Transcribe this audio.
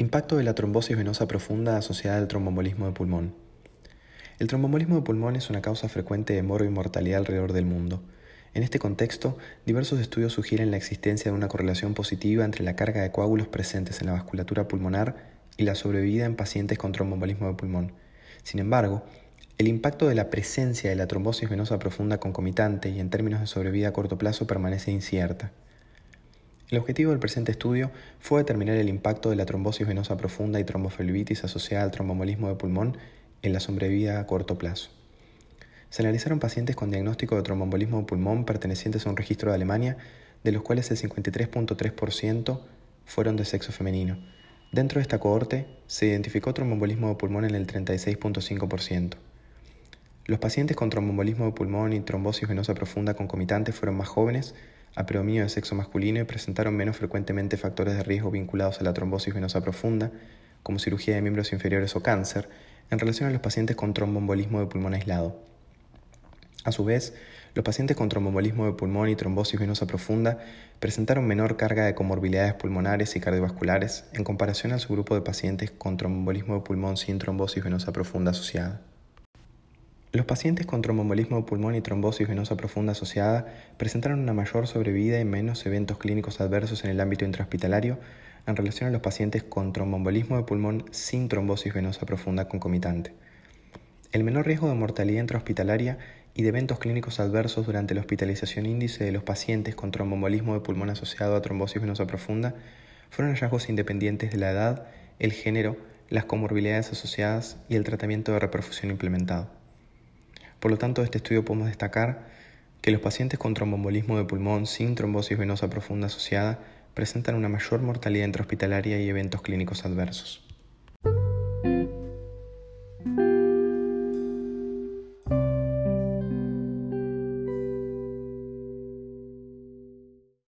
Impacto de la trombosis venosa profunda asociada al tromboembolismo de pulmón. El tromboembolismo de pulmón es una causa frecuente de moro y mortalidad alrededor del mundo. En este contexto, diversos estudios sugieren la existencia de una correlación positiva entre la carga de coágulos presentes en la vasculatura pulmonar y la sobrevida en pacientes con tromboembolismo de pulmón. Sin embargo, el impacto de la presencia de la trombosis venosa profunda concomitante y en términos de sobrevida a corto plazo permanece incierta. El objetivo del presente estudio fue determinar el impacto de la trombosis venosa profunda y tromboflebitis asociada al tromboembolismo de pulmón en la sobrevida a corto plazo. Se analizaron pacientes con diagnóstico de tromboembolismo de pulmón pertenecientes a un registro de Alemania, de los cuales el 53.3% fueron de sexo femenino. Dentro de esta cohorte se identificó tromboembolismo de pulmón en el 36.5%. Los pacientes con tromboembolismo de pulmón y trombosis venosa profunda concomitante fueron más jóvenes, a predominio de sexo masculino y presentaron menos frecuentemente factores de riesgo vinculados a la trombosis venosa profunda, como cirugía de miembros inferiores o cáncer, en relación a los pacientes con tromboembolismo de pulmón aislado. A su vez, los pacientes con tromboembolismo de pulmón y trombosis venosa profunda presentaron menor carga de comorbilidades pulmonares y cardiovasculares en comparación a su grupo de pacientes con tromboembolismo de pulmón sin trombosis venosa profunda asociada. Los pacientes con tromboembolismo de pulmón y trombosis venosa profunda asociada presentaron una mayor sobrevida y menos eventos clínicos adversos en el ámbito intrahospitalario en relación a los pacientes con tromboembolismo de pulmón sin trombosis venosa profunda concomitante. El menor riesgo de mortalidad intrahospitalaria y de eventos clínicos adversos durante la hospitalización índice de los pacientes con tromboembolismo de pulmón asociado a trombosis venosa profunda fueron hallazgos independientes de la edad, el género, las comorbilidades asociadas y el tratamiento de reperfusión implementado. Por lo tanto, de este estudio podemos destacar que los pacientes con tromboembolismo de pulmón sin trombosis venosa profunda asociada presentan una mayor mortalidad intrahospitalaria y eventos clínicos adversos.